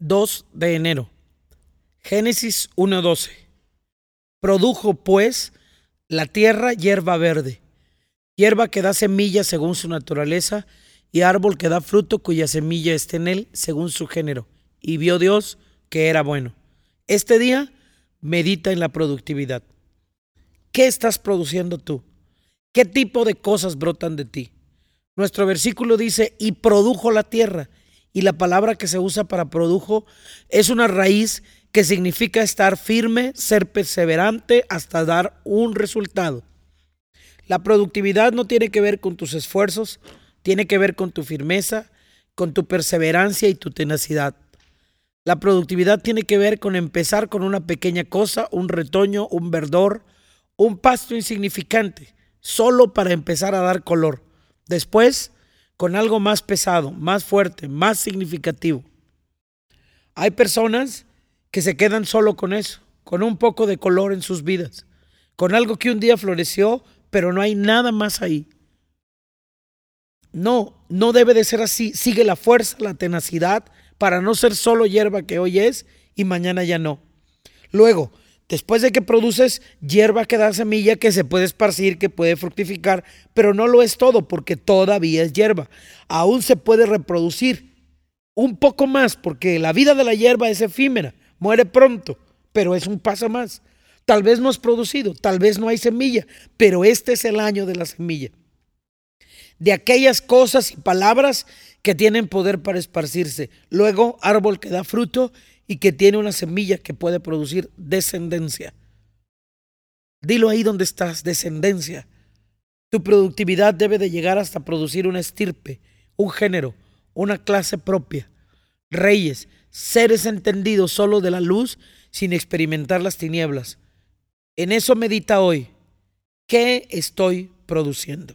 2 de enero. Génesis 1.12. Produjo pues la tierra hierba verde, hierba que da semilla según su naturaleza, y árbol que da fruto cuya semilla esté en él según su género. Y vio Dios que era bueno. Este día medita en la productividad. ¿Qué estás produciendo tú? ¿Qué tipo de cosas brotan de ti? Nuestro versículo dice, y produjo la tierra y la palabra que se usa para produjo es una raíz que significa estar firme, ser perseverante hasta dar un resultado. La productividad no tiene que ver con tus esfuerzos, tiene que ver con tu firmeza, con tu perseverancia y tu tenacidad. La productividad tiene que ver con empezar con una pequeña cosa, un retoño, un verdor, un pasto insignificante, solo para empezar a dar color. Después, con algo más pesado, más fuerte, más significativo. Hay personas que se quedan solo con eso, con un poco de color en sus vidas, con algo que un día floreció, pero no hay nada más ahí. No, no debe de ser así. Sigue la fuerza, la tenacidad, para no ser solo hierba que hoy es y mañana ya no. Luego, Después de que produces hierba que da semilla que se puede esparcir, que puede fructificar, pero no lo es todo porque todavía es hierba. Aún se puede reproducir un poco más porque la vida de la hierba es efímera, muere pronto, pero es un paso más. Tal vez no es producido, tal vez no hay semilla, pero este es el año de la semilla. De aquellas cosas y palabras que tienen poder para esparcirse. Luego, árbol que da fruto y que tiene una semilla que puede producir descendencia. Dilo ahí donde estás, descendencia. Tu productividad debe de llegar hasta producir una estirpe, un género, una clase propia. Reyes, seres entendidos solo de la luz sin experimentar las tinieblas. En eso medita hoy. ¿Qué estoy produciendo?